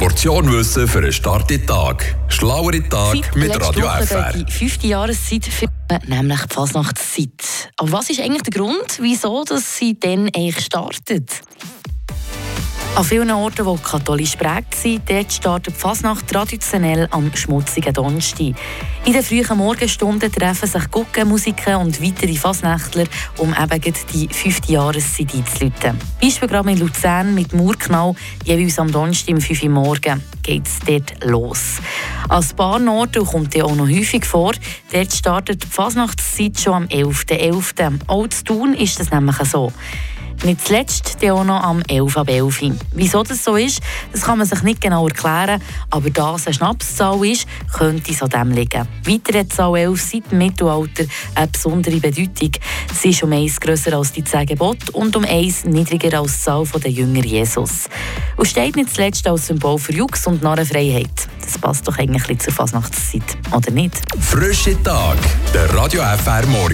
Portion Wissen für einen starken Tag. Schlauere Tag Seit mit Radio Woche FR. die fünfte Jahreszeit für nämlich die Fasnachtszeit. Aber was ist eigentlich der Grund, wieso dass sie dann eigentlich startet? An vielen Orten, die katholisch prägt sind, dort startet die Fasnacht traditionell am schmutzigen Donnerstag. In den frühen Morgenstunden treffen sich Guckenmusiker und weitere Fasnächtler, um eben die fünfte Jahreszeit einzuläuten. Beispiel gerade in Luzern mit Murknall, jeweils am Donnerstag um 5 Uhr morgens geht es dort los. Paar Orten kommt ja auch noch häufig vor, dort startet die Fasnachtszeit schon am 11.11. .11. Auch zu Thun ist das nämlich so. Nicht zuletzt auch noch am 11 ab 11. Wieso das so ist, das kann man sich nicht genau erklären, aber da es eine Schnapszahl ist, könnte es an dem liegen. Weiter hat die Zahl 11 seit dem Mittelalter eine besondere Bedeutung. Sie ist um eins grösser als die zehn Gebote und um eins niedriger als die Zahl der Jünger Jesus. Und steht nicht zuletzt als Symbol für Jux und Narrenfreiheit. Das passt doch eigentlich zur Fasnachtszeit, oder nicht? Frische Tag, der Radio FR Morgen.